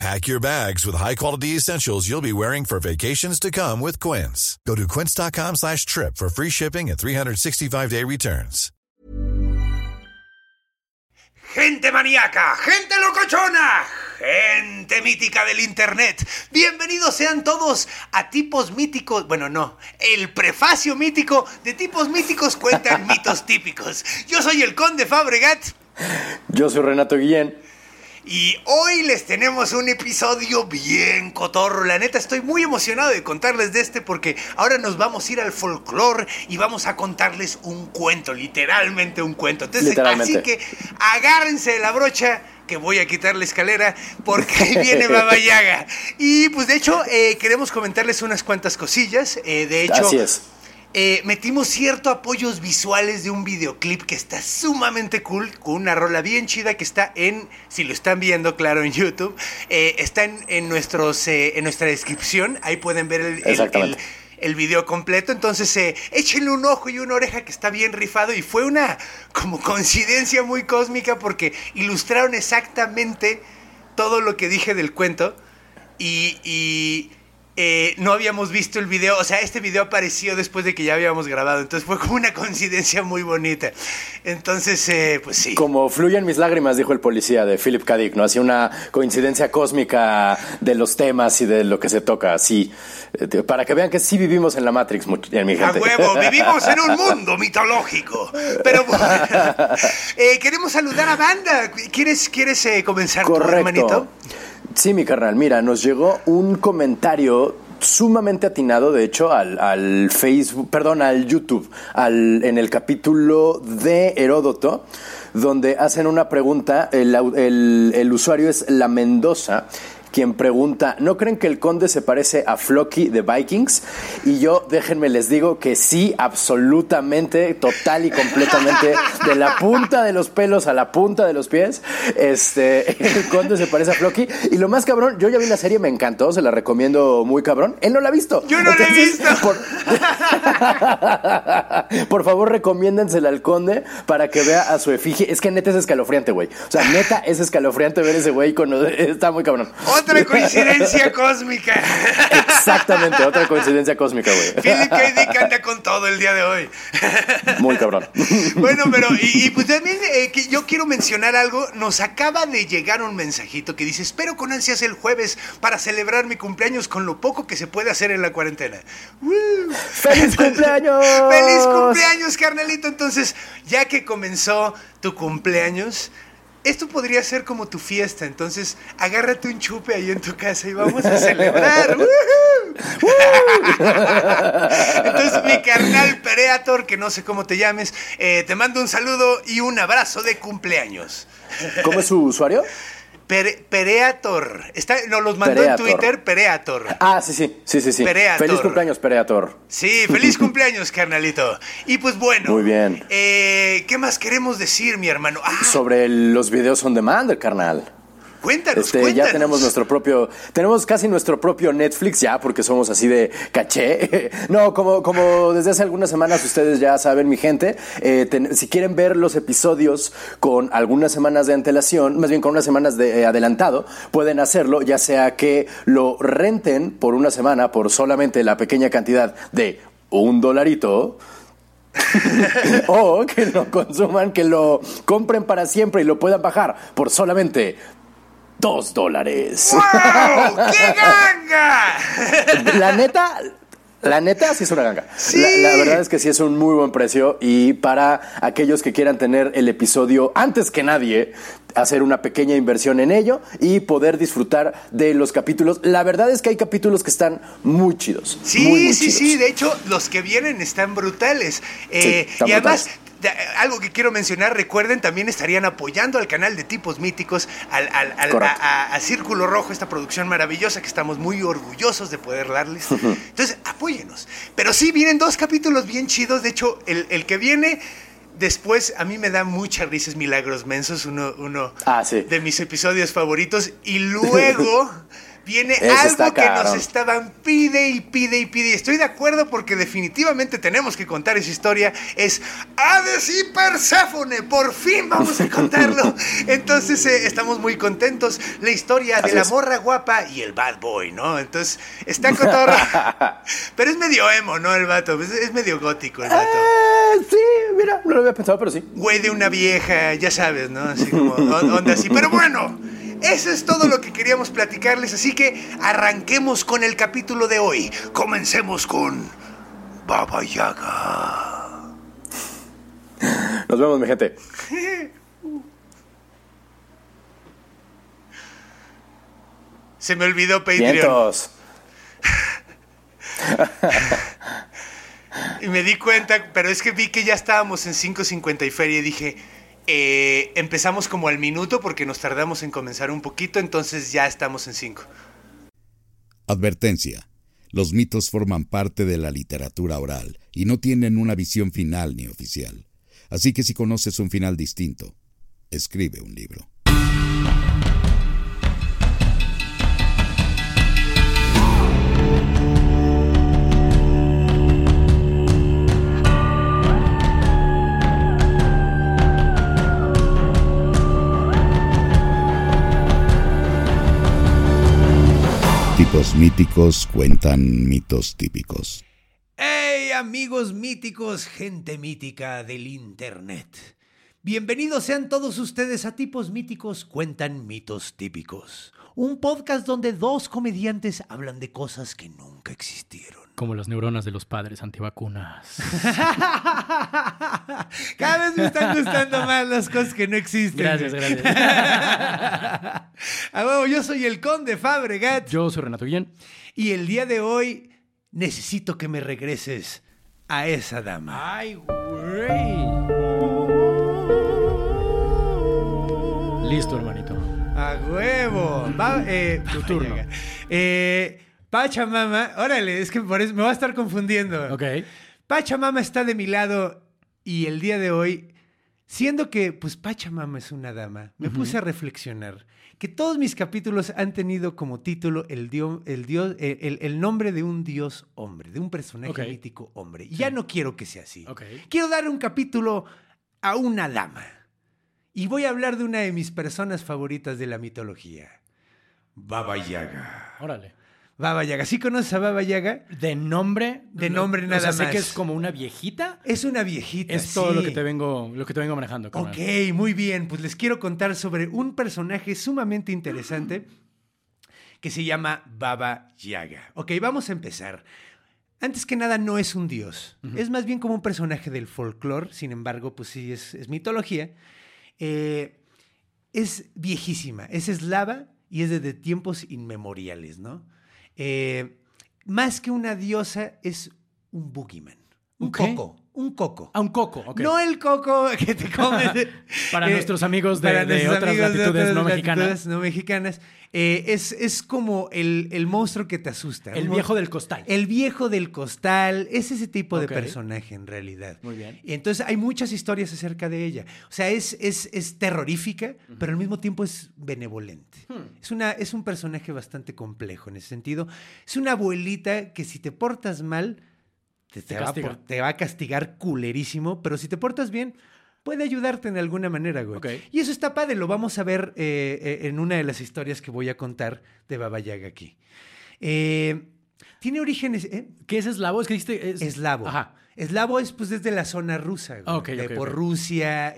Pack your bags with high-quality essentials you'll be wearing for vacations to come with Quince. Go to quince.com slash trip for free shipping and 365-day returns. Gente maníaca, gente locochona, gente mítica del internet. Bienvenidos sean todos a Tipos Míticos. Bueno, no, el prefacio mítico de Tipos Míticos cuentan mitos típicos. Yo soy el Conde Fabregat. Yo soy Renato Guillén. Y hoy les tenemos un episodio bien cotorro. La neta, estoy muy emocionado de contarles de este porque ahora nos vamos a ir al folclore y vamos a contarles un cuento, literalmente un cuento. Entonces, así que agárrense de la brocha que voy a quitar la escalera porque ahí viene Baba Yaga. Y pues de hecho, eh, queremos comentarles unas cuantas cosillas. Eh, de hecho, Así es. Eh, metimos cierto apoyos visuales de un videoclip que está sumamente cool, con una rola bien chida que está en, si lo están viendo, claro, en YouTube, eh, está en, en nuestros, eh, en nuestra descripción, ahí pueden ver el, el, Exactamente. el- el video completo, entonces échenle un ojo y una oreja que está bien rifado y fue una como coincidencia muy cósmica porque ilustraron exactamente todo lo que dije del cuento y, y, eh, no habíamos visto el video, o sea, este video apareció después de que ya habíamos grabado, entonces fue como una coincidencia muy bonita. Entonces, eh, pues sí. Como fluyen mis lágrimas, dijo el policía de Philip K. Dick, ¿no? Así una coincidencia cósmica de los temas y de lo que se toca, así. eh, Para que vean que sí vivimos en la Matrix, much- eh, mi A gente. huevo, vivimos en un mundo mitológico. Pero bueno, eh, queremos saludar a banda. ¿Quieres, quieres eh, comenzar Correcto. hermanito? Sí, mi carnal. Mira, nos llegó un comentario sumamente atinado, de hecho, al, al Facebook, perdón, al YouTube, al, en el capítulo de Heródoto, donde hacen una pregunta, el, el- el usuario es La Mendoza, quien pregunta, ¿no creen que el conde se parece a Floki de Vikings? Y yo, déjenme les digo que sí, absolutamente, total y completamente, de la punta de los pelos a la punta de los pies, este, el conde se parece a Floki. Y lo más cabrón, yo ya vi la serie, me encantó, se la recomiendo muy cabrón. Él no la ha visto. Yo no la he visto. Por, por favor, recomiéndensela al conde para que vea a su efigie. Es que neta es escalofriante, güey. O sea, neta es escalofriante ver ese güey con... Está muy cabrón. Otra coincidencia cósmica. Exactamente, otra coincidencia cósmica, güey. Philip K. Dick anda con todo el día de hoy. Muy cabrón. Bueno, pero y, y pues también eh, que yo quiero mencionar algo. Nos acaba de llegar un mensajito que dice: Espero con ansias el jueves para celebrar mi cumpleaños con lo poco que se puede hacer en la cuarentena. ¡Woo! ¡Feliz cumpleaños! ¡Feliz cumpleaños, carnalito! Entonces, ya que comenzó tu cumpleaños. Esto podría ser como tu fiesta, entonces agárrate un chupe ahí en tu casa y vamos a celebrar. Entonces, mi carnal Pereator, que no sé cómo te llames, eh, te mando un saludo y un abrazo de cumpleaños. ¿Cómo es su usuario? Pere- Pereator. Está, nos los mandó Pereator. en Twitter Pereator. Ah, sí, sí, sí, sí, sí. Pereator. Feliz cumpleaños, Pereator. Sí, feliz cumpleaños, carnalito. Y pues bueno. Muy bien. eh, ¿Qué más queremos decir, mi hermano? Ah, Sobre los videos on demand, carnal. Cuéntanos, Este, cuéntanos. ya tenemos nuestro propio, tenemos casi nuestro propio Netflix ya, porque somos así de caché. No, como, como desde hace algunas semanas ustedes ya saben, mi gente, eh, ten- si quieren ver los episodios con algunas semanas de antelación, más bien con unas semanas de eh, adelantado, pueden hacerlo, ya sea que lo renten por una semana por solamente la pequeña cantidad de un dolarito. o que lo consuman, que lo compren para siempre y lo puedan bajar por solamente dos dólares. ¡Wow! ¡Qué ganga! La neta, la neta sí es una ganga. Sí. La, la verdad es que sí es un muy buen precio y para aquellos que quieran tener el episodio antes que nadie, hacer una pequeña inversión en ello y poder disfrutar de los capítulos. La verdad es que hay capítulos que están muy chidos. Sí, muy, muy sí, chidos. sí. De hecho, los que vienen están brutales. Eh, Sí, están y además, brutales. De- algo que quiero mencionar, recuerden, también estarían apoyando al canal de Tipos Míticos, al, al- al- a, a- a Círculo Rojo, esta producción maravillosa que estamos muy orgullosos de poder darles. Entonces, apóyenos. Pero sí, vienen dos capítulos bien chidos. De hecho, el, el que viene Después, a mí me da mucha risa Milagros Mensos, uno, uno Ah, sí. de mis episodios favoritos. Y luego viene algo que nos estaban pide y pide y pide. Estoy de acuerdo porque definitivamente tenemos que contar esa historia. Es Hades y Perséfone. Por fin vamos a contarlo. Entonces, eh, estamos muy contentos. La historia de la es. morra guapa y el bad boy, ¿no? Entonces, está cotorro. Pero es medio emo, ¿no? El vato. Es, es medio gótico el vato. Eh, sí, mira, no lo había pensado, pero sí. güey de una vieja, ya sabes, ¿no? Así como on- onda así. Pero bueno, eso es todo lo que queríamos platicarles, así que arranquemos con el capítulo de hoy. Comencemos con Baba Yaga. Nos vemos, mi gente. Se me olvidó Patreon. Vientos. Y me di cuenta, pero es que vi que ya estábamos en 5.50 y feria y dije, eh, empezamos como al minuto porque nos tardamos en comenzar un poquito, entonces ya estamos en 5. Advertencia. Los mitos forman parte de la literatura oral y no tienen una visión final ni oficial. Así que si conoces un final distinto, escribe un libro. Tipos míticos cuentan mitos típicos. ¡Hey amigos míticos, gente mítica del Internet! Bienvenidos sean todos ustedes a Tipos Míticos Cuentan Mitos Típicos. Un podcast donde dos comediantes hablan de cosas que nunca existieron. Como las neuronas de los padres antivacunas. Cada vez me están gustando más las cosas que no existen. Gracias, gracias. A huevo, yo soy el conde Fabregat Yo soy Renato Guillén. y el día de hoy necesito que me regreses a esa dama. ¡Ay, güey! Listo, hermanito. A huevo. Va, eh, Tu turno. Eh, Pachamama, órale, es que por eso me va a estar confundiendo. Ok. Pachamama está de mi lado y el día de hoy, siendo que pues Pachamama es una dama, me puse a reflexionar que todos mis capítulos han tenido como título el, dio- el, dios, el, nombre de un dios hombre, de un personaje Ok. mítico hombre. Y ya no quiero que sea así. Ok. Quiero dar un capítulo a una dama. Y voy a hablar de una de mis personas favoritas de la mitología. Baba Yaga. Órale. Baba Yaga. ¿Sí conoces a Baba Yaga? De nombre. De no- nombre o nada sea, sé más. que es como una viejita. Es una viejita. Es todo sí. lo que te vengo, lo que te vengo manejando. Ok, muy bien. Pues les quiero contar sobre un personaje sumamente interesante que se llama Baba Yaga. Ok, vamos a empezar. Antes que nada, no es un dios. Es más bien como un personaje del folclore. Sin embargo, pues sí, es, es mitología. Eh, es viejísima. Es eslava y es desde tiempos inmemoriales, ¿no? Eh, más que una diosa, es un boogeyman. Un coco. Un coco. A un coco. ok. No el coco que te comes. Para nuestros amigos de- de otras latitudes no mexicanas. latitudes no mexicanas. Eh, es, es como el, el monstruo que te asusta. El viejo del costal. El viejo del costal. Es ese tipo de personaje en realidad. Muy bien. Y entonces hay muchas historias acerca de ella. O sea, es, es, es terrorífica, pero al mismo tiempo es benevolente. Hmm. Es, una, es un personaje bastante complejo en ese sentido. Es una abuelita que si te portas mal, te, te Te va, a castiga. por- te va a castigar culerísimo, pero si te portas bien, puede ayudarte en alguna manera, güey. Y eso está padre, lo vamos a ver eh, eh, en una de las historias que voy a contar de Baba Yaga aquí. Eh, tiene orígenes... ¿Qué es eslavo? Es que dijiste. Es... Eslavo. Ajá. Eslavo es pues desde la zona rusa, güey. Ok, De ok, por. Rusia,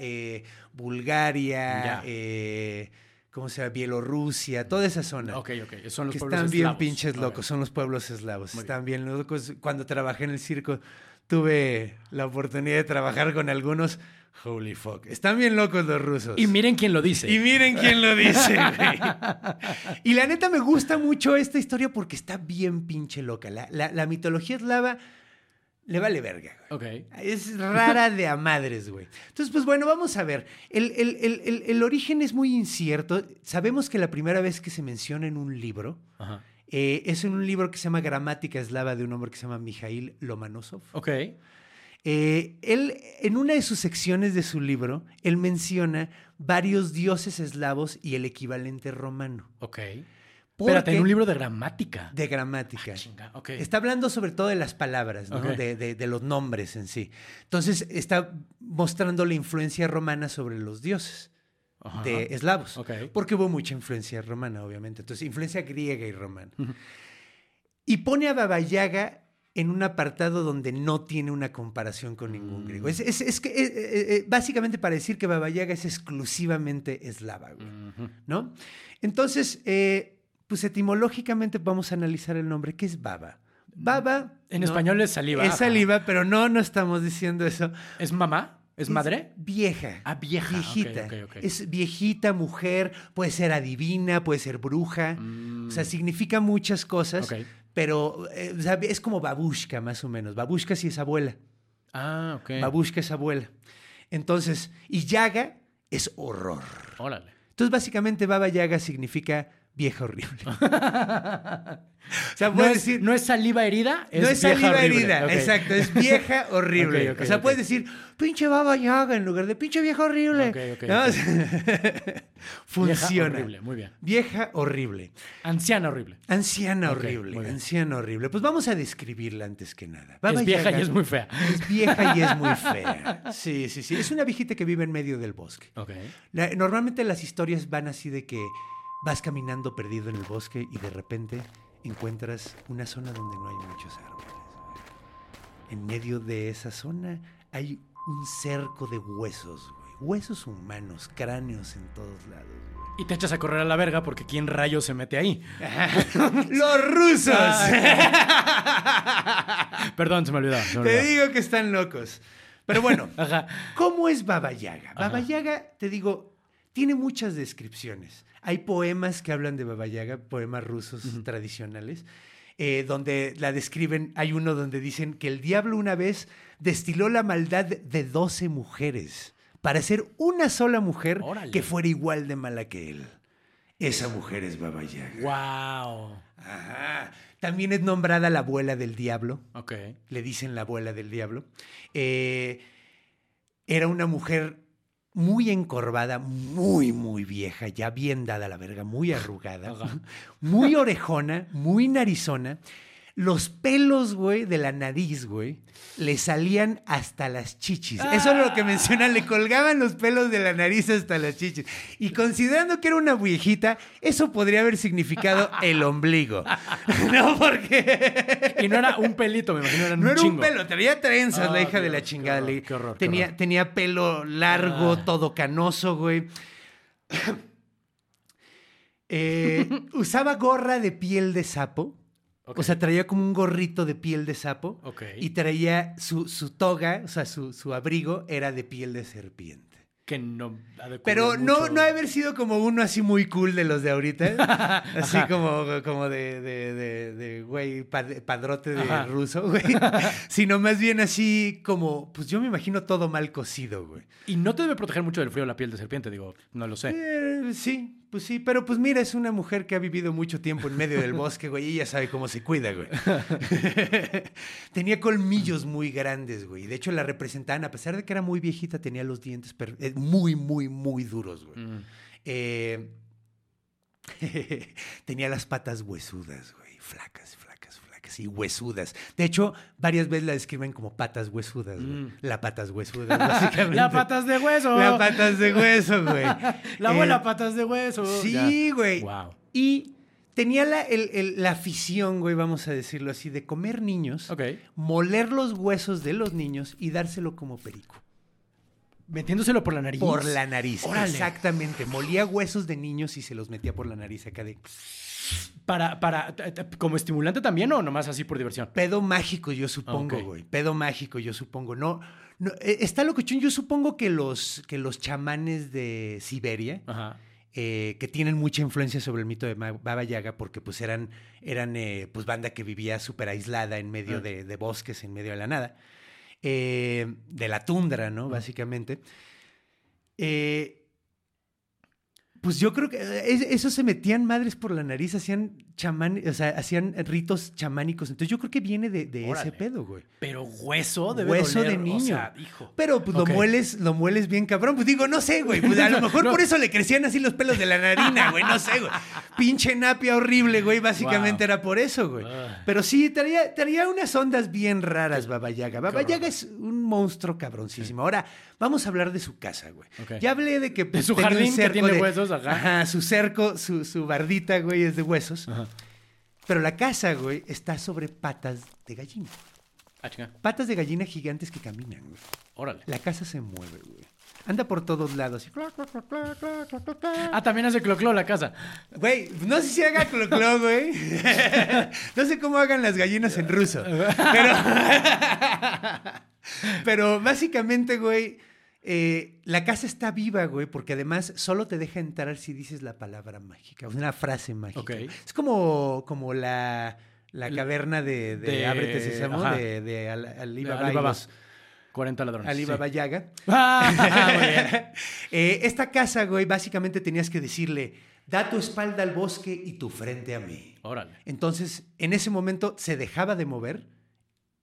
Bulgaria, Ya. ¿Cómo se llama? Bielorrusia, toda esa zona. Ok, ok. Son los que pueblos están bien eslavos. pinches locos, son los pueblos eslavos. Muy están bien locos. Cuando trabajé en el circo, tuve la oportunidad de trabajar con algunos. Holy fuck. Están bien locos los rusos. Y miren quién lo dice. Y miren quién lo dice, güey. Y la neta me gusta mucho esta historia porque está bien pinche loca. La, la- la mitología eslava le vale verga, güey. Ok. Es rara de a madres, güey. Entonces, pues bueno, vamos a ver. El, el- el- el- el origen es muy incierto. Sabemos que la primera vez que se menciona en un libro Ajá. eh, es en un libro que se llama Gramática Eslava de un hombre que se llama Mijail Lomanosov. Ok. Eh, él, en una de sus secciones de su libro, él menciona varios dioses eslavos y el equivalente romano. Ok. Espérate, en un libro de gramática. De gramática. Ah, chinga. Está hablando sobre todo de las palabras, de, de- de los nombres en sí. Entonces está mostrando la influencia romana sobre los dioses de eslavos. Porque hubo mucha influencia romana, obviamente. Entonces, influencia griega y romana. Y pone a Baba Yaga en un apartado donde no tiene una comparación con ningún Mm. griego. Es, es- es que, eh, eh, eh, básicamente para decir que Baba Yaga es exclusivamente eslava, güey, ¿no? Entonces, eh, pues etimológicamente vamos a analizar el nombre. ¿Qué es Baba? Baba... En ¿no? español es saliva. Es ajá. saliva, pero no, no estamos diciendo eso. ¿Es mamá? ¿Es madre? Vieja. Ah, vieja, Viejita. Es viejita, mujer, puede ser adivina, puede ser bruja. O sea, significa muchas cosas, Mm. Pero eh, o sea, es como babushka, más o menos. Babushka sí es abuela. Ah, ok. Babushka es abuela. Entonces, y Yaga es horror. Órale. Entonces, básicamente, Baba Yaga significa vieja horrible. o sea, No puedes es, decir. no es saliva herida, es no es vieja saliva horrible. herida, exacto, es vieja horrible. O sea, puedes decir, pinche baba yaga en lugar de pinche vieja horrible. Ok, ok, ¿No? Funciona. Vieja horrible, muy bien. Vieja horrible. Anciana horrible. Anciana horrible. Anciana horrible. Pues vamos a describirla antes que nada. Baba es vieja Yaga y es muy fea. Es vieja y es muy fea. Sí, sí, sí. Es una viejita que vive en medio del bosque. La- normalmente las historias van así de que vas caminando perdido en el bosque y de repente encuentras una zona donde no hay muchos árboles. En medio de esa zona hay un cerco de huesos, güey. Huesos humanos, cráneos en todos lados, güey. Y te echas a correr a la verga porque ¿quién rayo se mete ahí? ¡Los rusos! Perdón, se me olvidó. se me Te olvidó. digo que están locos. Pero bueno, Ajá. ¿cómo es Baba Yaga? Baba Yaga, te digo, tiene muchas descripciones. Hay poemas que hablan de Baba Yaga, poemas rusos tradicionales, eh, donde la describen. Hay uno donde dicen que el diablo una vez destiló la maldad de 12 mujeres para ser una sola mujer Órale. que fuera igual de mala que él. Esa mujer es Baba Yaga. Wow. Ajá. También es nombrada la abuela del diablo Ok. le dicen la abuela del diablo. Eh, era una mujer muy encorvada, muy, muy vieja, ya bien dada la verga, muy arrugada, muy orejona, muy narizona. Los pelos, güey, de la nariz, güey, le salían hasta las chichis. Eso es lo que mencionan, le colgaban los pelos de la nariz hasta las chichis. Y considerando que era una viejita, eso podría haber significado el ombligo. ¿No? Porque... Y no era un pelito, me imagino, era No un era chingo. un pelo, tenía trenzas Ah, la hija de la qué chingada. horror, qué horror, qué tenía, horror. tenía pelo largo, Ah. todo canoso, güey. Eh, usaba gorra de piel de sapo. O sea, traía como un gorrito de piel de sapo. Y traía su, su toga, o sea, su, su abrigo era de piel de serpiente. Que no ha de Pero no, mucho. no haber sido como uno así muy cool de los de ahorita. así Ajá. como, como de, de, de, de, güey, pad- padrote de Ajá. ruso, güey. Sino más bien así como, pues yo me imagino todo mal cocido, güey. Y no te debe proteger mucho del frío la piel de serpiente, digo, no lo sé. Eh, sí, pues sí, pero pues mira, es una mujer que ha vivido mucho tiempo en medio del bosque, güey, y ella sabe cómo se cuida, güey. tenía colmillos muy grandes, güey. De hecho, la representaban, a pesar de que era muy viejita, tenía los dientes eh, muy, muy, muy duros, güey. Mm. Eh, tenía las patas huesudas, güey, flacas, flacas, flacas y huesudas. De hecho, varias veces la describen como patas huesudas, güey. Mm. La patas huesudas, básicamente. La patas de hueso. La patas de hueso, güey. La abuela Eh, patas de hueso. Sí, güey. Wow. Y tenía la, el- el- la afición, güey, vamos a decirlo así, de comer niños, moler los huesos de los niños y dárselo como perico. Metiéndoselo por la nariz. Por la nariz. Órale. Exactamente. Molía huesos de niños y se los metía por la nariz acá de Para, para, como estimulante también o nomás así por diversión. pedo mágico, yo supongo, güey. Pedo mágico, yo supongo. No, no eh, está locochón. Yo supongo que los, que los chamanes de Siberia, Ajá. eh, que tienen mucha influencia sobre el mito de Baba Yaga, porque pues eran, eran eh, pues banda que vivía súper aislada en medio Ah. de, de bosques, en medio de la nada, eh, de la tundra, ¿no? Básicamente. Eh, Pues yo creo que eh, es- eso se metían madres por la nariz, hacían chamán, o sea, hacían ritos chamánicos. Entonces yo creo que viene de, de ese pedo, güey. Pero hueso debe Hueso doler, de niño. O sea, hijo. Pero pues lo mueles, lo mueles bien cabrón. Pues digo, no sé, güey. Pues a lo mejor No. por eso le crecían así los pelos de la narina, güey. No sé, güey. Pinche napia horrible, güey. Básicamente Wow. era por eso, güey. Pero sí, traía, traía unas ondas bien raras, Baba Yaga. Baba horror. Yaga es un monstruo cabroncísimo. Ahora, vamos a hablar de su casa, güey. Ya hablé de que De su jardín que tiene de- huesos, ajá. Su cerco, su, su bardita, güey, es de huesos. Pero la casa, güey, está sobre patas de gallina. Ah, chinga. Patas de gallina gigantes que caminan, güey. Órale. La casa se mueve, güey. Anda por todos lados. Ah, también hace cloclo la casa. Güey, no sé si haga cloclo, güey. no sé cómo hagan las gallinas en ruso. Pero. Pero básicamente, güey, eh, la casa está viva, güey, porque además solo te deja entrar si dices la palabra mágica, una frase mágica. Es como, como la, la caverna de, de, De- Ábrete Sésamo, ajá. de, de Al- Alibaba, Alibaba. los- 40 ladrones. Alibaba sí. Yaga. Ah, muy bien. Eh, esta casa, güey, básicamente tenías que decirle, da tu espalda al bosque y tu frente a mí. Órale. Entonces, en ese momento se dejaba de mover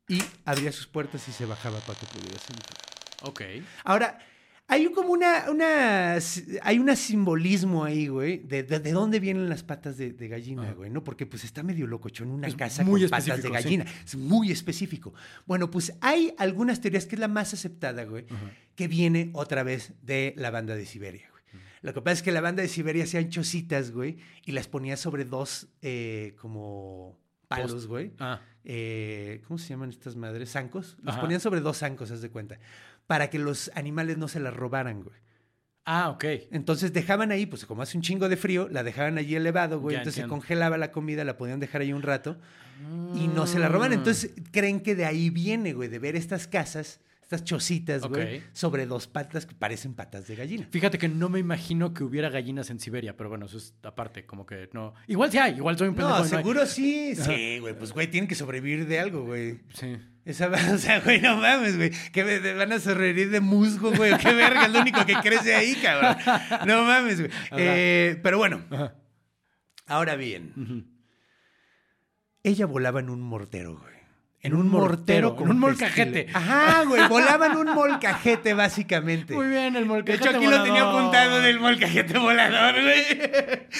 y abría sus puertas y se bajaba para que pudieras entrar. Ok. Ahora, hay como una, una hay un simbolismo ahí, güey, de, de, de dónde vienen las patas de, de gallina, güey, ¿no? Porque pues está medio locochón una Es casa con patas de sí. gallina. Es muy específico. Bueno, pues hay algunas teorías que es la más aceptada, güey, que viene otra vez de la banda de Siberia, güey. Lo que pasa es que la banda de Siberia hacían chocitas, güey, y las ponía sobre dos, eh, como palos, güey. Ah. Eh, ¿Cómo se llaman estas madres? ¿Zancos? Los Ajá. ponían sobre dos zancos, haz de cuenta. Para que los animales no se las robaran, güey. Ah, ok. Entonces dejaban ahí, pues como hace un chingo de frío, la dejaban allí elevado, güey. Ya Entonces se congelaba la comida, la podían dejar ahí un rato y no se la roban. Mm. Entonces creen que de ahí viene, güey, de ver estas casas, estas chocitas, güey, sobre dos patas que parecen patas de gallina. Fíjate que no me imagino que hubiera gallinas en Siberia, pero bueno, eso es aparte, como que no. Igual sí hay, igual soy un pendejo. No, seguro sí. Sí, güey, pues güey, tienen que sobrevivir de algo, güey. Sí. Esa, o sea, güey, no mames, güey. Que me- me van a sobrevivir de musgo, güey. Qué verga, es lo único que crece ahí, cabrón. No mames, güey. Eh, pero bueno, Ajá. ahora bien. Ella volaba en un mortero, güey. En un mortero, con en un molcajete. Ajá, güey. Volaba en un molcajete, básicamente. Muy bien, el De molcajete hecho, aquí lo tenía apuntado del molcajete volador, güey.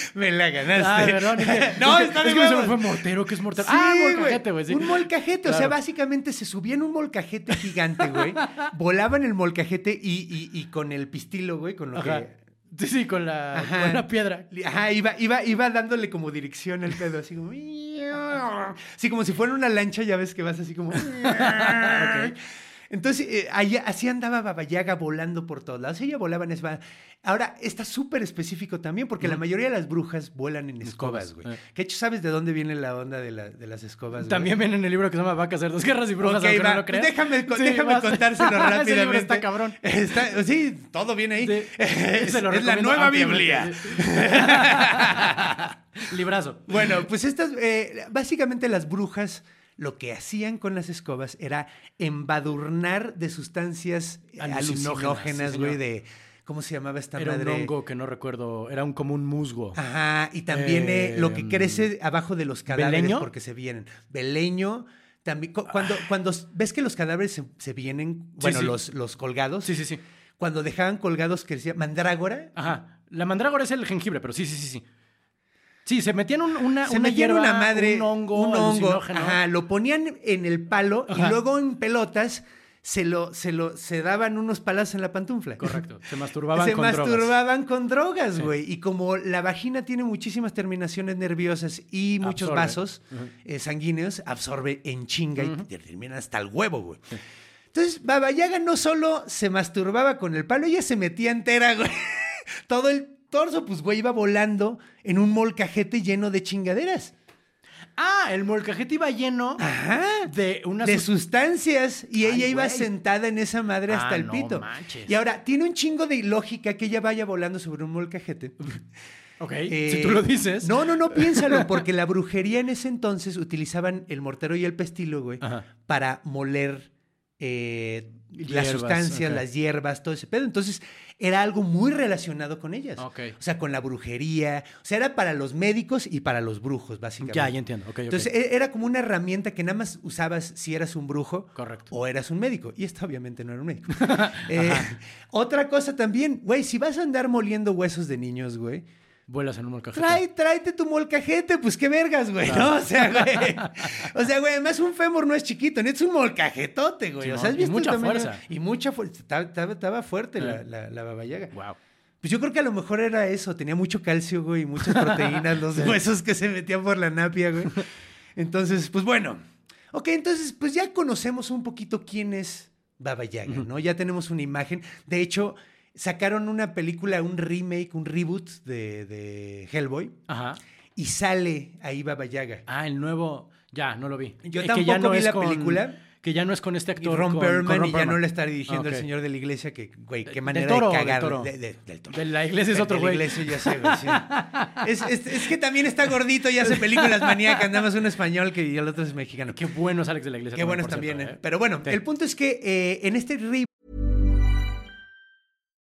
Me la ganaste. Ah, perdón. es no, es que- está de Es que fue mortero, que es mortero. Sí, ah, molcajete, güey. sí. Un molcajete. O sea, básicamente se subía en un molcajete gigante, güey. volaba en el molcajete y, y- y con el pistilo, güey, con lo Ajá. que. Sí, sí, con la, Ajá. con la piedra. Ajá, iba, iba, iba dándole como dirección el pedo, así como. Así como si fuera una lancha, ya ves que vas así como. Entonces, eh, ahí- así andaba Babayaga volando por todos lados. Ella volaba en esa. Ahora, está súper específico también, porque la mayoría de las brujas vuelan en escobas, güey. eh. Que hecho, ¿sabes de dónde viene la onda de, la- de las escobas? También viene en el libro que se llama Vacas, Cerdos, Guerras y Brujas, no lo creas. déjame, Sí, déjame contárselo Ese rápidamente. libro está cabrón. Está- sí, todo viene ahí. Sí. Es, la nueva ampliamente, Biblia. Librazo. Bueno, pues estas, eh, básicamente las brujas lo que hacían con las escobas era embadurnar de sustancias Alucinógenas, sí, güey, de, ¿cómo se llamaba esta Era un madre? hongo que no recuerdo, era un como un musgo. Ajá, y también eh, lo que Em, crece abajo de los cadáveres ¿beleño? porque se vienen. Beleño, también, cu- cuando, cuando s- ves que los cadáveres se, se vienen, bueno, sí. Los, los colgados, Sí, sí, sí. cuando dejaban colgados que decía mandrágora, Ajá. La mandrágora es el jengibre, pero sí, sí, sí, sí. Sí, se metían un- una, se una metían hierba, una madre, un hongo, un hongo, ajá, lo ponían en el palo Ajá. y luego en pelotas se lo, se lo, se daban unos palazos en la pantufla. Correcto. Se masturbaban se con drogas. masturbaban con drogas, Sí. güey. Y como la vagina tiene muchísimas terminaciones nerviosas y muchos Absorbe. vasos eh, sanguíneos, absorbe en chinga y te terminan hasta el huevo, güey. Entonces, Baba Yaga no solo se masturbaba con el palo, ella se metía entera, güey. Todo el torso, pues, güey, iba volando en un molcajete lleno de chingaderas. Ah, el molcajete iba lleno Ajá. de una de sus- sustancias y Ay, ella iba güey. sentada en esa madre hasta Ah, el no pito. manches. Y ahora, tiene un chingo de ilógica que ella vaya volando sobre un molcajete. Ok, Eh, si tú lo dices. No, no, no, piénsalo, porque la brujería en ese entonces utilizaban el mortero y el pestilo, güey, Ajá. para moler eh, las Hierbas, sustancias, las hierbas, todo ese pedo. Entonces era algo muy relacionado con ellas. Ok. O sea, con la brujería. O sea, era para los médicos y para los brujos, básicamente. Ya, ya entiendo. Entonces e- era como una herramienta que nada más usabas si eras un brujo Correcto. o eras un médico. Y esta obviamente no era un médico. Eh, otra cosa también, güey, si vas a andar moliendo huesos de niños, güey, Vuelas en un molcajete. trae, tráete tu molcajete, pues qué vergas, güey, ¿no? O sea, güey. O sea, güey, además un fémur no es chiquito, ni es un molcajetote, güey. o sea, has y visto el mucha fuerza. Y mucha fuerza. Estaba fuerte la, Eh. la, la babayaga. Wow. Pues yo creo que a lo mejor era eso, tenía mucho calcio, güey, y muchas proteínas, los huesos que se metían por la napia, güey. Entonces, pues bueno. Ok, entonces, pues ya conocemos un poquito quién es Baba Yaga, ¿no? Ya tenemos una imagen. De hecho, sacaron una película, un remake, un reboot de, de Hellboy, Ajá. y sale ahí Baba Yaga. Ah, el nuevo. Ya, no lo vi. Yo Eh, tampoco vi es la con- película. Que ya no es con este Y actor. Ron con- Perlman, con Ron y ya no le está dirigiendo el señor de la iglesia, que, güey, qué Del manera Toro, de del cagar. Toro. de- de- del Toro. De la iglesia es otro De la güey. iglesia ya sé, güey, sí. es, es- es que también está gordito y hace películas maníacas, nada más un español que, y el otro es mexicano. Qué bueno es Alex de la iglesia. Qué buenos también, cierto, ¿eh? Pero bueno, Sí. el punto es que eh, en este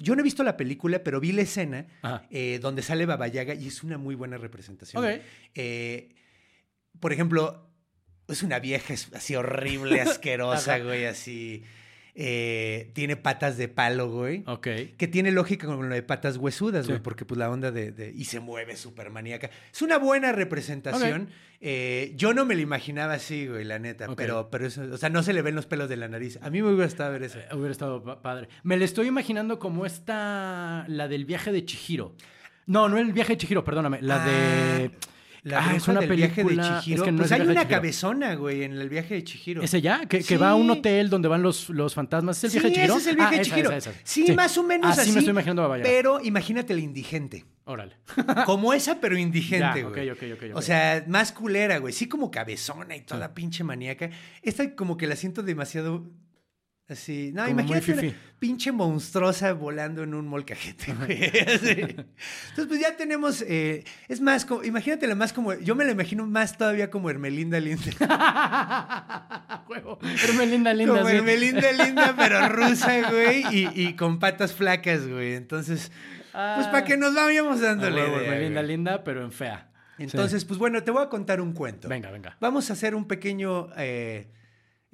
Yo no he visto la película, pero vi la escena eh, donde sale Baba Yaga y es una muy buena representación. Eh, por ejemplo, es una vieja así horrible, asquerosa, güey, así. Eh, tiene patas de palo, güey. Ok. Que tiene lógica con lo de patas huesudas, güey, porque pues la onda de, de- Y se mueve súper maníaca. Es una buena representación. Eh, yo no me lo imaginaba así, güey, la neta. Pero, pero eso... O sea, no se le ven los pelos de la nariz. A mí me hubiera gustado ver eso. Eh, Hubiera estado pa- padre. Me la estoy imaginando como esta. La del viaje de Chihiro. No, no el viaje de Chihiro, perdóname. La Ah, de. La Ah, bruja del viaje de película- Chihiro. es que no pues es hay una Chihiro. cabezona, güey, en el viaje de Chihiro. ¿Ese ya? Que, que va a un hotel donde van los, los fantasmas. ¿Es el Sí, viaje de Chihiro? ese es el viaje Ah, de esa, Chihiro. esa, esa. Sí, más o menos así. Así me estoy imaginando a. Pero imagínate el indigente. Órale. Como esa, pero indigente, Ya, güey. ok, ok, ok. O sea, más culera, güey. Sí, como cabezona y toda pinche maníaca. Esta como que la siento demasiado así. No, Como imagínate una pinche monstruosa volando en un molcajete, güey. Así. Entonces, pues ya tenemos. eh, es más, como, imagínatela más como. Yo me la imagino más todavía como Hermelinda Linda. Hermelinda linda. como sí. Hermelinda Linda, pero rusa, güey. Y, y con patas flacas, güey. Entonces, pues para que nos vayamos Ah, dándole. idea, Hermelinda güey. linda, pero en fea. Entonces, pues bueno, te voy a contar un cuento. Venga, venga. Vamos a hacer un pequeño eh,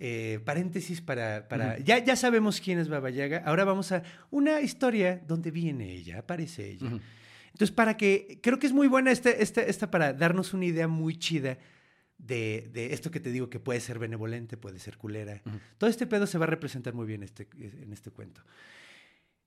eh, paréntesis para... para ya, ya sabemos quién es Baba Yaga. Ahora vamos a una historia donde viene ella, aparece ella. Entonces, para que... Creo que es muy buena esta, esta, esta para darnos una idea muy chida de, de esto que te digo que puede ser benevolente, puede ser culera. Todo este pedo se va a representar muy bien este, en este cuento.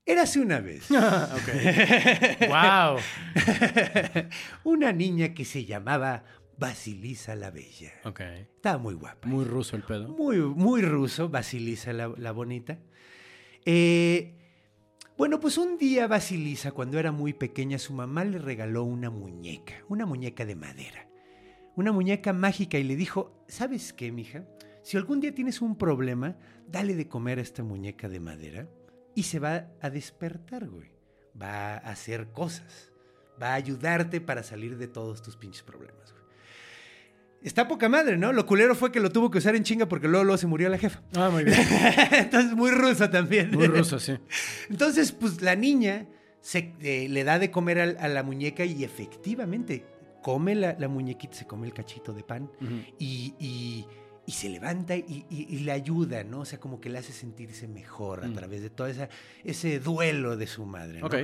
Érase una vez wow. una niña que se llamaba Basilisa la Bella. Ok. Estaba muy guapa. Muy ruso el pedo. Muy, muy ruso, Basilisa la, la bonita. Eh, bueno, pues un día Basilisa, cuando era muy pequeña, su mamá le regaló una muñeca, una muñeca de madera, una muñeca mágica y le dijo, ¿sabes qué, mija? Si algún día tienes un problema, dale de comer a esta muñeca de madera y se va a despertar, güey. Va a hacer cosas. Va a ayudarte para salir de todos tus pinches problemas, güey. Está poca madre, ¿no? Lo culero fue que lo tuvo que usar en chinga porque luego, luego se murió la jefa. Ah, muy bien. Entonces, muy ruso también. Muy ruso, sí. Entonces, pues la niña se, eh, le da de comer a, la muñeca y efectivamente come la, la muñequita, se come el cachito de pan y, y- y se levanta y, y- le ayuda, ¿no? O sea, como que le hace sentirse mejor a Mm. través de todo esa, ese duelo de su madre, ¿no? Ok.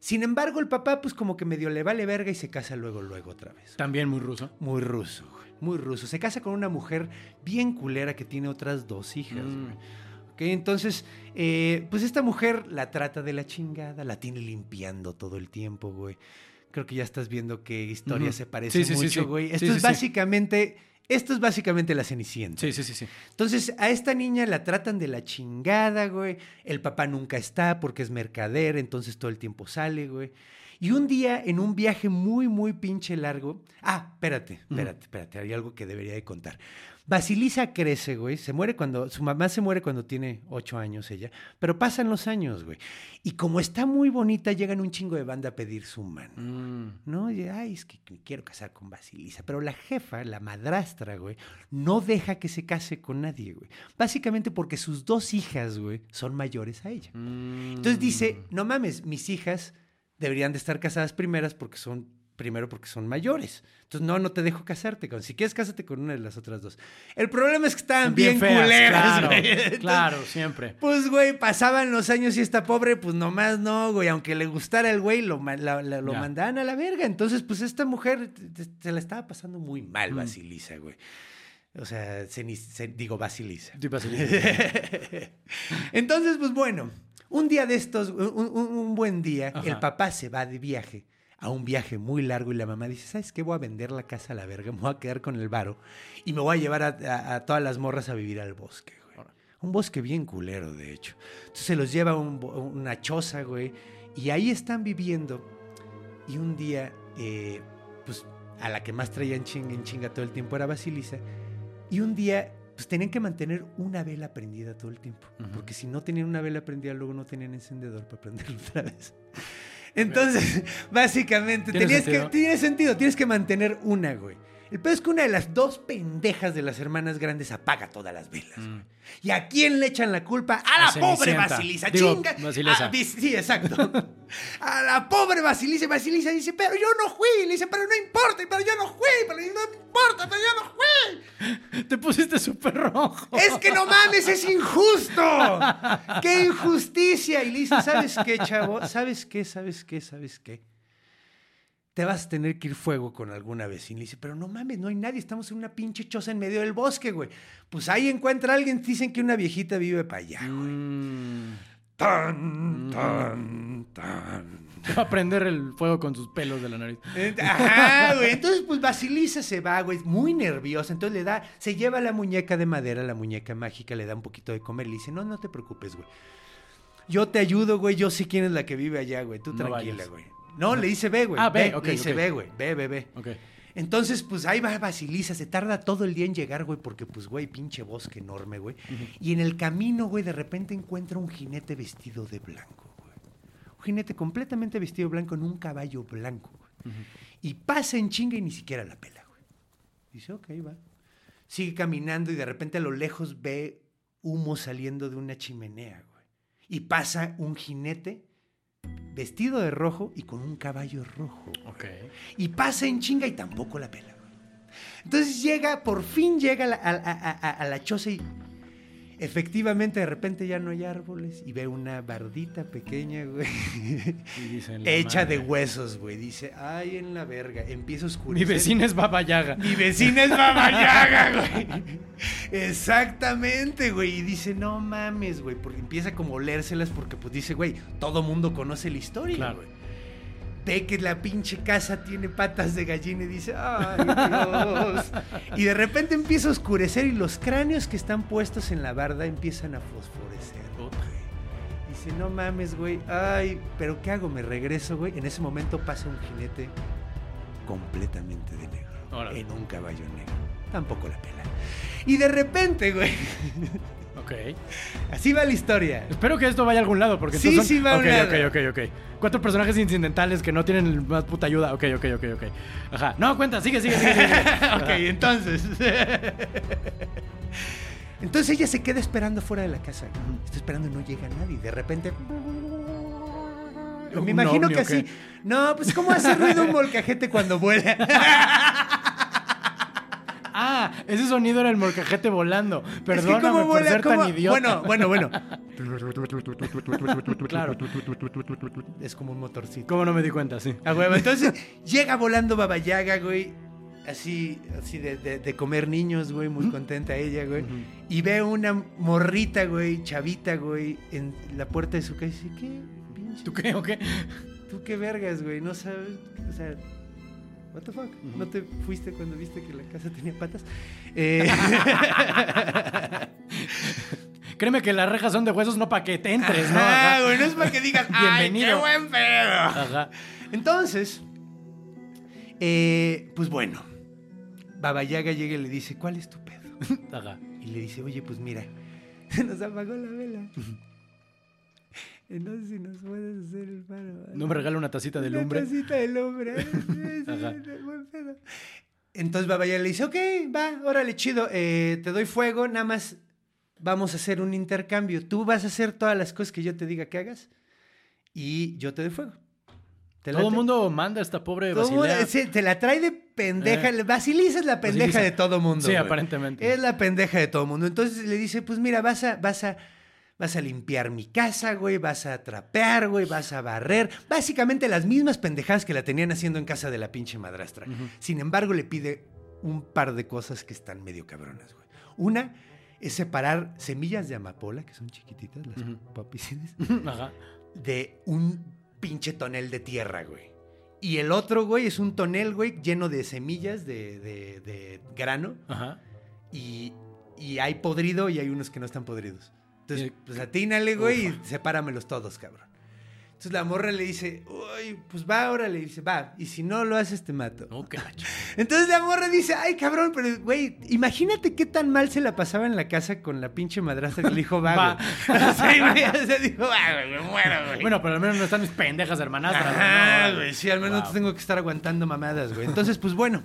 Sin embargo, el papá, pues como que medio le vale verga y se casa luego, luego otra vez. También muy ruso. Muy ruso, güey, muy ruso. Se casa con una mujer bien culera que tiene otras dos hijas, Mm. güey. Ok, entonces, eh, pues esta mujer la trata de la chingada, la tiene limpiando todo el tiempo, güey. Creo que ya estás viendo qué historia se parece Sí, sí, sí, mucho, sí. güey. Esto sí, es sí. básicamente Esto es básicamente la Cenicienta. Sí, sí, sí, sí. Entonces, a esta niña la tratan de la chingada, güey. El papá nunca está porque es mercader, entonces todo el tiempo sale, güey. Y un día, en un viaje muy, muy pinche largo. Ah, espérate, espérate, espérate. Hay algo que debería de contar. Basilisa crece, güey. Se muere cuando. Su mamá se muere cuando tiene ocho años ella. Pero pasan los años, güey. Y como está muy bonita, llegan un chingo de banda a pedir su mano. Mm. ¿no? Y, ay, es que me quiero casar con Basilisa. Pero la jefa, la madrastra, güey, no deja que se case con nadie, güey. Básicamente porque sus dos hijas, güey, son mayores a ella. Mm. Entonces dice, no mames, mis hijas deberían de estar casadas primeras porque son primero porque son mayores. Entonces, no, no te dejo casarte con. Si quieres, cásate con una de las otras dos. El problema es que estaban bien, feas, culeras, claro, güey. Entonces, claro, siempre. pues, güey, pasaban los años y esta pobre, pues nomás no, güey. Aunque le gustara el güey, lo, ma- la- la- lo mandaban a la verga. Entonces, pues esta mujer se la estaba pasando muy Mm. mal, Basilisa, güey. O sea, ceni- ce- digo, Basilisa. Sí, Basilisa. Entonces, pues bueno, un día de estos, un, buen día, Ajá. el papá se va de viaje, a un viaje muy largo, y la mamá dice, ¿sabes qué? Voy a vender la casa a la verga, me voy a quedar con el varo y me voy a llevar a, a- a todas las morras a vivir al bosque, güey. Un bosque bien culero, de hecho. Entonces se los lleva a un una choza, güey, y ahí están viviendo. Y un día, eh, pues a la que más traían chinga en chinga todo el tiempo era Basilisa. Y un día, pues tenían que mantener una vela prendida todo el tiempo. Porque si no tenían una vela prendida, luego no tenían encendedor para prenderla otra vez. Entonces, básicamente, ¿Tiene tenías sentido? que, tiene sentido, tienes que mantener una, güey. El peor es que una de las dos pendejas de las hermanas grandes apaga todas las velas. güey. ¿Y a quién le echan la culpa? A la pobre. Basilisa. Digo, chinga. Basilisa. Ah, sí, exacto. a la pobre Basilisa. Basilisa dice, pero yo no fui. Le dice, pero no importa, pero yo no fui. Pero no importa, pero yo no fui. Te pusiste súper rojo. Es que no mames, es injusto. ¡Qué injusticia! Y le dice, ¿sabes qué, chavo? ¿Sabes qué? ¿Sabes qué? ¿Sabes qué? Te vas a tener que ir fuego con alguna vecina. Le dice, pero no mames, no hay nadie. Estamos en una pinche choza en medio del bosque, güey. Pues ahí encuentra a alguien. Dicen que una viejita vive para allá, güey. Mm. Tan, tan, tan. Va a prender el fuego con sus pelos de la nariz. Ajá, güey. Entonces, pues Basilisa se va, güey, muy nerviosa. Entonces le da, se lleva la muñeca de madera, la muñeca mágica, le da un poquito de comer. Le dice, no, no te preocupes, güey. Yo te ayudo, güey. Yo sé quién es la que vive allá, güey. Tú No tranquila, vayas. güey. No, le dice, ve, güey. Ah, ve, ok, Le dice, ok. ve, güey. Ve, ve, ve. Ok. Entonces, pues ahí va Basilisa, se tarda todo el día en llegar, güey, porque pues, güey, pinche bosque enorme, güey. Y en el camino, güey, de repente encuentra un jinete vestido de blanco, güey. Un jinete completamente vestido de blanco en un caballo blanco, güey. Y pasa en chinga y ni siquiera la pela, güey. Dice, ok, va. Sigue caminando y de repente a lo lejos ve humo saliendo de una chimenea, güey. Y pasa un jinete vestido de rojo y con un caballo rojo. güey. Ok. Y pasa en chinga y tampoco la pela. Entonces llega, por fin llega a la, a- a la choza y efectivamente de repente ya no hay árboles y ve una bardita pequeña, güey, hecha madre. de huesos, güey. Dice, ay, en la verga, empieza a Mi oscurecer. vecina es Baba Yaga. Mi vecina es Baba Yaga, güey. Exactamente, güey. Y dice, no mames, güey. Porque empieza como olérselas porque pues dice, güey, todo mundo conoce la historia, Claro. güey. Ve que la pinche casa tiene patas de gallina y dice, ay, Dios. y de repente empieza a oscurecer y los cráneos que están puestos en la barda empiezan a fosforecer. güey. Dice, no mames, güey. Ay, pero ¿qué hago? ¿Me regreso, güey? En ese momento pasa un jinete completamente de negro. En un caballo negro. Tampoco la pela. Y de repente, güey. Ok. Así va la historia. Espero que esto vaya a algún lado, porque Sí, son- sí va a un Ok, lado. ok, ok, ok. Cuatro personajes incidentales que no tienen más puta ayuda. Ok, ok, ok, ok. Ajá. No, cuenta, sigue, sigue, sigue. sigue. ok, entonces. entonces ella se queda esperando fuera de la casa. Está esperando y no llega nadie. De repente. Me ¿Un imagino ovni que así. No, pues ¿cómo hace ruido un molcajete cuando vuela? Ah, ese sonido era el morcajete volando. Es que Perdóname por vuela, ser cómo- tan idiota. Bueno, bueno, bueno. Claro. Es como un motorcito. ¿Cómo no me di cuenta? Sí. A huevo. Entonces llega volando Baba Yaga, güey. Así, así de, de- de comer niños, güey. Muy contenta ella, güey. Y ve una morrita, güey, chavita, güey, en la puerta de su casa. Y dice, ¿qué? Pinche. ¿Tú qué o qué? ¿Tú qué vergas, güey? No sabes. O sea. What the fuck, ¿no te fuiste cuando viste que la casa tenía patas? Eh, Créeme que las rejas son de huesos no para que te entres, ¿no? Ajá, Ajá. güey, no es para que digas, ¡ay, qué buen pedo! Ajá. Entonces, eh, pues bueno, Baba Yaga llega y le dice, ¿cuál es tu pedo? Ajá. Y le dice, oye, pues mira, se nos apagó la vela. No sé si nos puedes hacer el paro. ¿vale? No me regala una tacita de Una lumbre. tacita de lumbre. Ajá. Buen pedo. Entonces Baba Yaga le dice, ok, va, órale, chido, eh, te doy fuego, nada más vamos a hacer un intercambio. Tú vas a hacer todas las cosas que yo te diga que hagas y yo te doy fuego. ¿Te Todo el mundo manda a esta pobre mundo- Basilea. sí, te la trae de pendeja. Eh. Basilisa es la pendeja Basilisa. de todo mundo. Sí, güey. aparentemente. Es la pendeja de todo mundo. Entonces le dice, pues mira, vas a, vas a, vas a limpiar mi casa, güey, vas a trapear, güey, vas a barrer. Básicamente las mismas pendejadas que la tenían haciendo en casa de la pinche madrastra. Sin embargo, le pide un par de cosas que están medio cabronas, güey. Una es separar semillas de amapola, que son chiquititas, las papicides, Ajá. de un pinche tonel de tierra, güey. Y el otro, güey, es un tonel, güey, lleno de semillas de, de- de grano. Ajá. Y, y hay podrido y hay unos que no están podridos. Entonces, pues atínale, güey, y sepáramelos todos, cabrón. Entonces la morra le dice, uy, pues va, ahora le dice, va, y si no lo haces, te mato. No, ch- Entonces la morra dice, ay, cabrón, pero, güey, imagínate qué tan mal se la pasaba en la casa con la pinche madrastra que le dijo, va, Va. güey. O sea, güey, o sea, dijo, va, güey, me muero, güey. Bueno, pero al menos no están mis pendejas hermanastras. ¿no? güey, sí, al menos no tengo que estar aguantando mamadas, güey. Entonces, pues bueno,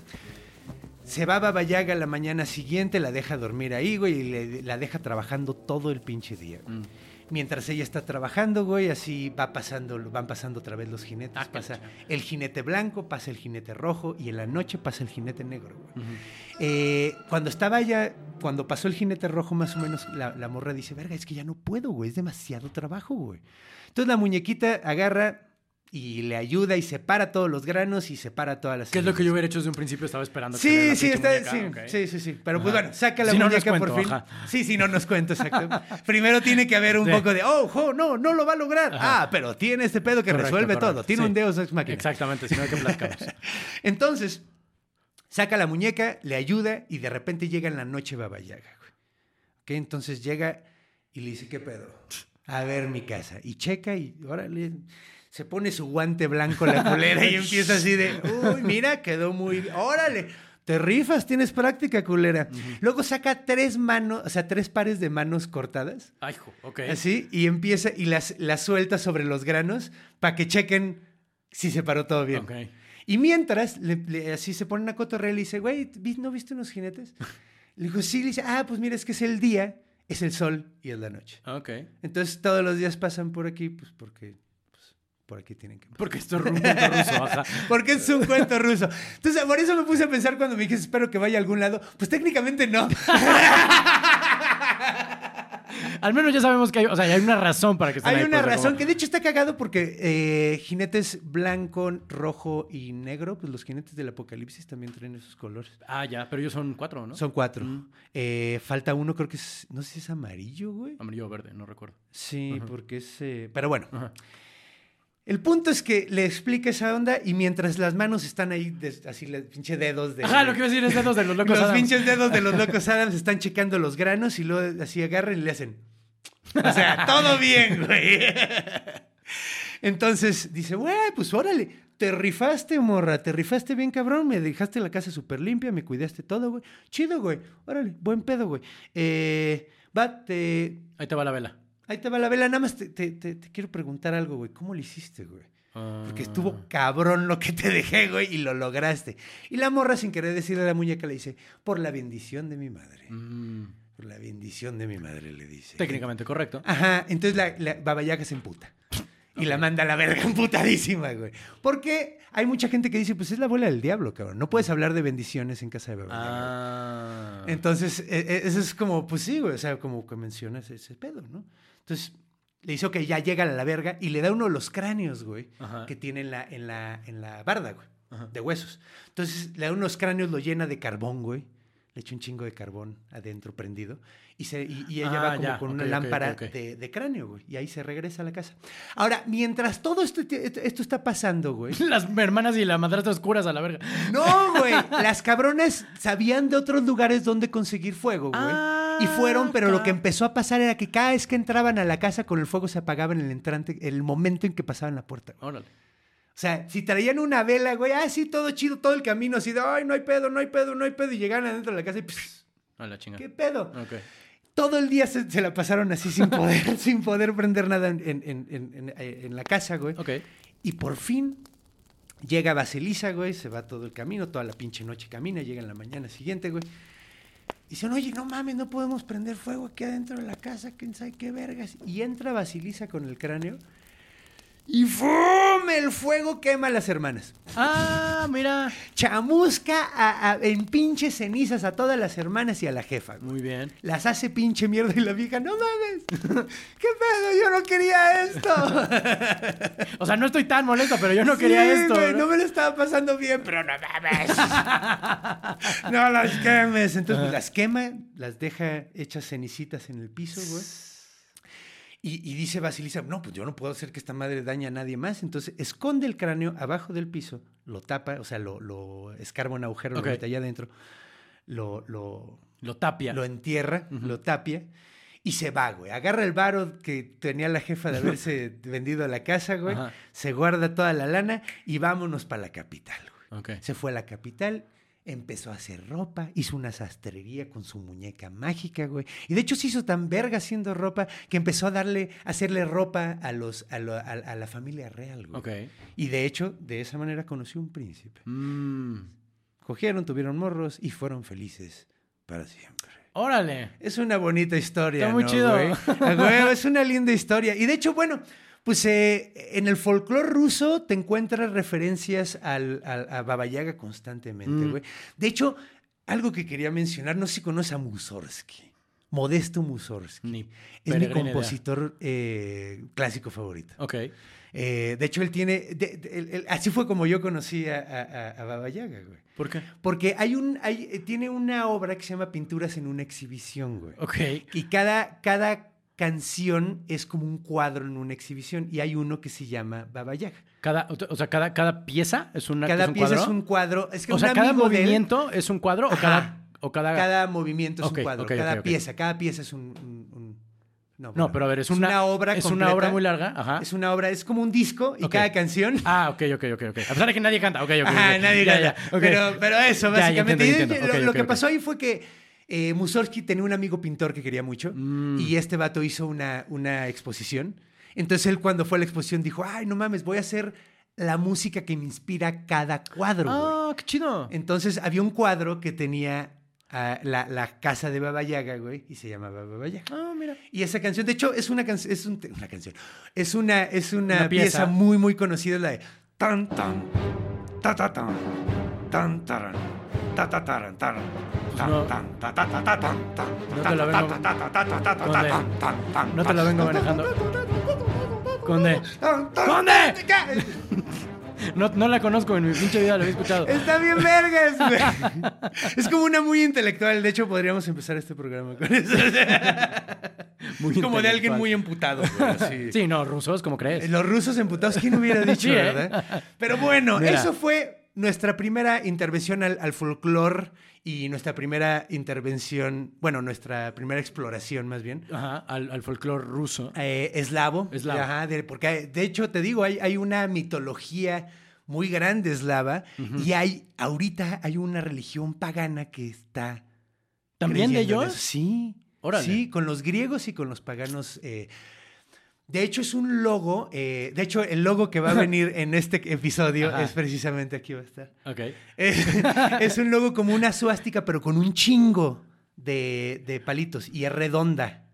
se va Baba Yaga la mañana siguiente, la deja dormir ahí, güey, y le- la deja trabajando todo el pinche día. Mm. Mientras ella está trabajando, güey, así va pasando, van pasando otra vez los jinetes. Ah, pasa el jinete blanco, pasa el jinete rojo y en la noche pasa el jinete negro, güey. Eh, cuando estaba ya, cuando pasó el jinete rojo, más o menos, la, la morra dice, verga, es que ya no puedo, güey, es demasiado trabajo, güey. Entonces la muñequita agarra y le ayuda y separa todos los granos y separa todas las ¿Qué es lo que yo semillas. hubiera hecho desde un principio? Estaba esperando. que Sí, la sí, está, sí, muñeca, ok. sí, sí, sí. Pero pues bueno, saca la Si no, no muñeca por fin. ajá. Sí, sí, no nos cuento, exacto. Primero tiene que haber un Sí. poco de, oh, jo, no, no lo va a lograr. Ajá. Ah, pero tiene este pedo que Correcto, resuelve correcto. todo. Tiene Sí. un Deus Ex Machina. Exactamente, si no, ¿de qué platicamos? Entonces, saca la muñeca, le ayuda y de repente llega en la noche Baba Yaga. Ok, entonces llega y le dice, ¿qué pedo? A ver mi casa. Y checa y órale, se pone su guante blanco la culera y empieza así de, uy, mira, quedó muy bien. Órale, te rifas, tienes práctica, culera. Luego saca tres manos, o sea, tres pares de manos cortadas. Ay, jo, ok. Así, y empieza y las, las suelta sobre los granos para que chequen si se paró todo bien. Y mientras, le- le- así se pone una cotorrea y le dice, güey, ¿vi- ¿no viste unos jinetes? Le dijo, sí, le dice, ah, pues mira, es que es el día, es el sol y es la noche. Ok. Entonces todos los días pasan por aquí, pues porque por aquí tienen que. Porque esto es un punto ruso, ajá. Porque es un cuento ruso. Entonces, por eso me puse a pensar cuando me dijiste, espero que vaya a algún lado. Pues técnicamente no. Al menos ya sabemos que hay, o sea, hay una razón para que estén Hay ahí, una pues, razón como- que de hecho está cagado porque eh, jinetes blanco, rojo y negro, pues los jinetes del apocalipsis también traen esos colores. Ah, ya, pero ellos son cuatro, ¿no? Son cuatro. Mm. Eh, falta uno, creo que es, no sé si es amarillo, güey. Amarillo o verde, no recuerdo. Sí, porque es... eh, pero bueno, Ajá. El punto es que le explica esa onda y mientras las manos están ahí, así los pinche dedos de... Ajá, lo que iba a decir es dedos de los locos los Adams. pinches dedos de los locos Adams están checando los granos y luego así agarran y le hacen. O sea, todo bien, güey. Entonces dice, güey, pues órale, te rifaste, morra, te rifaste bien, cabrón, me dejaste la casa súper limpia, me cuidaste todo, güey. Chido, güey, órale, buen pedo, güey. Eh, va, te... Ahí te va la vela. Ahí te va la vela, nada más te, te- te- te quiero preguntar algo, güey. ¿Cómo lo hiciste, güey? Porque Ah. estuvo cabrón lo que te dejé, güey, y lo lograste. Y la morra, sin querer decirle a la muñeca, le dice, por la bendición de mi madre. Mm, Por la bendición de mi madre, le dice. técnicamente correcto. Ajá, entonces la, la Baba Yaga se emputa. Y la manda a la verga emputadísima, güey. Porque hay mucha gente que dice, pues es la abuela del diablo, cabrón. No puedes hablar de bendiciones en casa de Baba Yaga. Ah. Entonces, e- e- eso es como, pues sí, güey, o sea, como que mencionas ese pedo, ¿no? Entonces, le hizo que ya llega a la verga y le da uno de los cráneos, güey, Ajá. que tiene en la, en la, en la barda, güey, de huesos. Entonces, le da unos cráneos, lo llena de carbón, güey. le echó un chingo de carbón adentro prendido y, se, y, y ella Ah, va como ya, con ok, una ok, lámpara ok, ok. De, de cráneo, güey. Y ahí se regresa a la casa. Ahora, mientras todo esto, esto está pasando, güey. Las hermanas y la madrastra oscuras a la verga. No, güey. Las cabronas sabían de otros lugares donde conseguir fuego, güey. Ah, y fueron, pero lo que empezó a pasar era que cada vez que entraban a la casa con el fuego se apagaba en el entrante, el momento en que pasaban la puerta. Órale. O sea, si traían una vela, güey, ah, sí, todo chido, todo el camino, así de, ay, no hay pedo, no hay pedo, no hay pedo, y llegaban adentro de la casa y, pss, A la chingada. ¿qué pedo? Todo el día se, se la pasaron así sin poder, sin poder prender nada en, en- en- en- en- en la casa, güey. Y por fin llega Basilisa, güey, se va todo el camino, toda la pinche noche camina, llega en la mañana siguiente, güey. Dicen, oye, no mames, no podemos prender fuego aquí adentro de la casa, quién sabe qué vergas. Y entra Basilisa con el cráneo y ¡fum! El fuego quema a las hermanas. Ah, mira. Chamusca a- a- en pinches cenizas a todas las hermanas y a la jefa. güey. Muy bien. Las hace pinche mierda y la vieja, no mames, ¿qué pedo? Yo no quería esto. O sea, no estoy tan molesta, pero yo no Sí, quería esto. güey, ¿no? no me lo estaba pasando bien, pero no mames. no las quemes. Entonces pues, las quema, las deja hechas cenicitas en el piso, güey. Y, y dice Basilisa, no, pues yo no puedo hacer que esta madre dañe a nadie más. Entonces esconde el cráneo abajo del piso, lo tapa, o sea, lo, lo escarba un agujero, lo mete allá adentro, lo, lo, Lo tapia. lo entierra, lo tapia y se va, güey. Agarra el varo que tenía la jefa de haberse vendido a la casa, güey. Ajá. Se guarda toda la lana y vámonos para la capital, güey. Se fue a la capital, empezó a hacer ropa, hizo una sastrería con su muñeca mágica, güey. Y de hecho se hizo tan verga haciendo ropa que empezó a darle, a hacerle ropa a los, a, lo- a- a la familia real, güey. Y de hecho, de esa manera conoció un príncipe. Mm. Cogieron, tuvieron morros y fueron felices para siempre. Órale. Es una bonita historia. Está muy ¿no, chido. güey? A huevo, es una linda historia. Y de hecho, bueno, pues eh, en el folclore ruso te encuentras referencias al, al- a Baba Yaga constantemente, Mm. güey. De hecho, algo que quería mencionar, no sé si conoces a Mussorgsky. Modesto Mussorgsky. Es mi compositor eh, clásico favorito. Ok. Eh, de hecho, él tiene. de- de- así fue como yo conocí a, a, Baba Yaga, güey. ¿Por qué? Porque hay un, hay, tiene una obra que se llama Pinturas en una exhibición, güey. Ok. Y cada, cada canción es como un cuadro en una exhibición. Y hay uno que se llama Baba Yaga. Cada, o sea, cada, cada pieza es una Cada es un pieza cuadro. es un cuadro. Es que o sea, cada él- movimiento es un cuadro o cada, o cada, cada movimiento es un cuadro. cada pieza, cada pieza es un. un- un- No, No, pero a ver, es una- obra es una obra muy larga, ajá. Es una obra, es como un disco y cada canción Ah, ok, ok, ok, ok. A pesar de que nadie canta, ok, ok. Ajá, nadie Ya, gana. ya, ok. pero, pero eso, ya básicamente. entiendo, entiendo. lo, que pasó ahí fue que eh, Mussorgsky tenía un amigo pintor que quería mucho Mm. y este vato hizo una, una exposición. Entonces él cuando fue a la exposición dijo, ay, no mames, voy a hacer la música que me inspira cada cuadro. güey". Ah, qué chido. Entonces había un cuadro que tenía ah, la, la casa de Baba Yaga, güey, y se llamaba Baba Yaga. Ah, mira. Y esa canción, de hecho, es una canción, es un- una canción, es una, es una, Una pieza. pieza. muy, muy conocida, la de tan tan, ta ta tan, tan taran, tan no. te la ta vengo- manejando. Conde. ¡Conde! No, no la conozco en mi pinche vida, la había escuchado. Está bien vergas, güey. Es como una muy intelectual. De hecho, podríamos empezar este programa con eso. Muy como de alguien muy emputado, así. Sí, no, rusos, ¿cómo crees? Los rusos emputados, ¿quién hubiera dicho, Sí, ¿eh? verdad? Pero bueno, Mira. eso fue nuestra primera intervención al, al folclore y nuestra primera intervención, bueno, nuestra primera exploración más bien. Ajá, al, al folclore ruso. Eh, eslavo. Eslavo. Ajá, de- porque de hecho, te digo, hay, hay una mitología muy grande eslava y hay, ahorita hay una religión pagana que está... ¿También de ellos? Sí. Órale. Sí, con los griegos y con los paganos. eh, de hecho, es un logo. eh, de hecho, el logo que va a venir en este episodio Ajá. es precisamente aquí va a estar. Ok. Es, es un logo como una suástica, pero con un chingo de, de palitos y es redonda.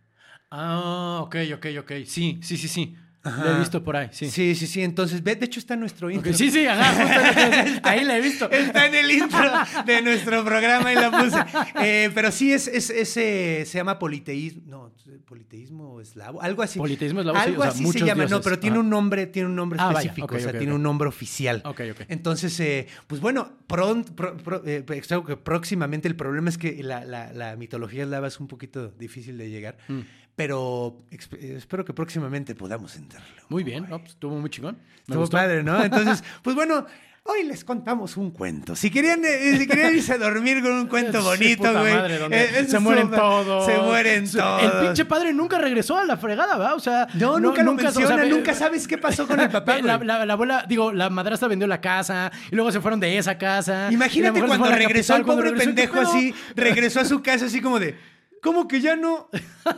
Ah, ok, ok, ok. Sí, sí, sí, sí. La he visto por ahí, sí. Sí, sí, sí. Entonces, ve, de hecho está en nuestro intro. Sí, sí, ajá, ahí la he visto. Está en el intro de nuestro programa y la puse. Eh, pero sí, es, es, es, eh, se llama politeísmo. No, politeísmo eslavo. Algo así. Politeísmo eslavo, sí, Algo o sea, así se llama. No, pero tiene Ajá. un nombre, tiene un nombre Ah, específico. o sea, tiene un nombre oficial. Ok, ok. Entonces, eh, pues bueno, pronto, pro- pro- eh, próximamente el problema es que la, la- la mitología eslava es un poquito difícil de llegar. Mm. Pero espero que próximamente podamos entrarlo. Muy bien, no, pues, estuvo muy chingón. Me Estuvo gustó. padre, ¿no? Entonces, pues bueno, hoy les contamos un cuento. Si querían, eh, si querían irse a dormir con un cuento bonito, güey. madre, eh, se mueren pa- todos. Se mueren todos. El pinche padre nunca regresó a la fregada, ¿va? O sea, No, nunca lo o sea, menciona, ve- nunca sabes qué pasó con el papá, La, güey. la- la abuela, digo, la madrastra vendió la casa y luego se fueron de esa casa. Imagínate cuando regresó capital, el pobre regresó, ¿qué pendejo así, regresó a su casa así como de, ¿cómo que ya no?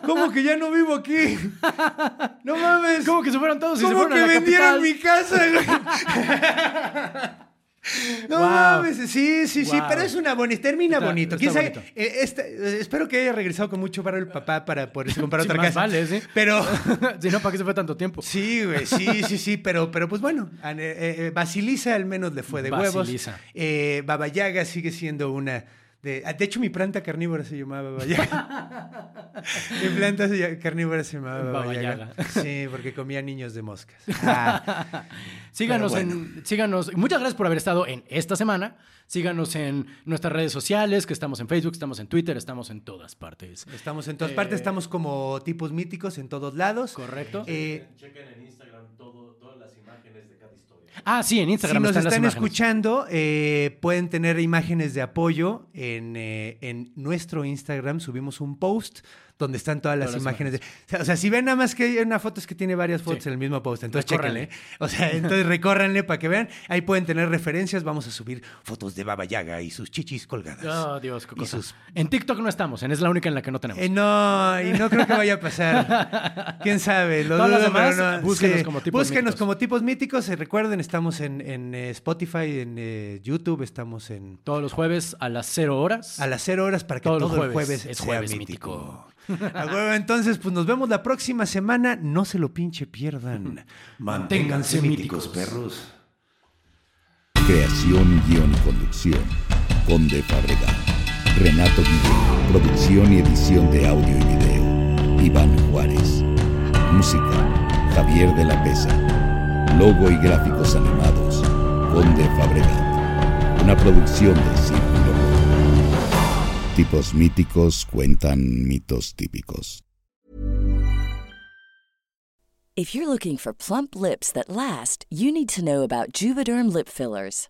¿Cómo que ya no vivo aquí? No mames. ¿Cómo que se fueron todos y se ¿Cómo fueron que a la vendieron capital? mi casa? güey? No Wow. mames, sí, sí, sí, Wow. pero es una bonita, termina Está- bonito. está ¿Quién sabe? bonito. Eh, esta- eh, espero que haya regresado con mucho para el papá para poderse comprar Sí, otra más casa. vale, sí. Pero si no, ¿para qué se fue tanto tiempo? sí, güey, sí, sí, sí, pero, pero pues bueno, eh, eh, Basilisa al menos le fue de Basilisa. huevos. Eh, Baba Yaga sigue siendo una de, ah, de hecho, mi planta carnívora se llamaba Baba Yaga. mi planta carnívora se llamaba Baba, Baba Yaga. Yaga. Sí, porque comía niños de moscas. Ah, Síganos en. Síganos. Muchas gracias por haber estado en esta semana. Síganos en nuestras redes sociales, que estamos en Facebook, estamos en Twitter, estamos en todas partes. Estamos en todas Eh, partes, estamos como tipos míticos en todos lados. Correcto. Eh, Ah, sí, en si Instagram nos están escuchando, eh, pueden tener imágenes de apoyo en, eh, en nuestro Instagram. Subimos un post donde están todas las Todas las imágenes. De, o sea, si ven nada más que hay una foto es que tiene varias fotos Sí. en el mismo post. Entonces, Recórranle. chéquenle. O sea, entonces recórranle para que vean. Ahí pueden tener referencias. Vamos a subir fotos de Baba Yaga y sus chichis colgadas. Oh, Dios, qué cosa. sus- En TikTok no estamos, en es la única en la que no tenemos. Eh, no, y no creo que vaya a pasar. ¿Quién sabe? Lo dudo, pero demás, no. búsquenos como tipos Búsquenos míticos. como tipos míticos. Eh, recuerden, estamos en, en, eh, Spotify, en eh, YouTube, estamos en Todos los jueves a las cero horas. a las cero horas para que Todos todo, los el jueves jueves es sea jueves mítico. A huevo, entonces, pues nos vemos la próxima semana. No se lo pinche pierdan. Manténganse míticos, perros. Creación, guion y conducción. Conde Fabregat. Renato Guillén. Producción y edición de audio y video. Iván Juárez. Música. Javier de la Pesa. Logo y gráficos animados. Conde Fabregat. Una producción de Rojo. Tipos míticos cuentan mitos típicos. If you're looking for plump lips that last, you need to know about Juvederm lip fillers.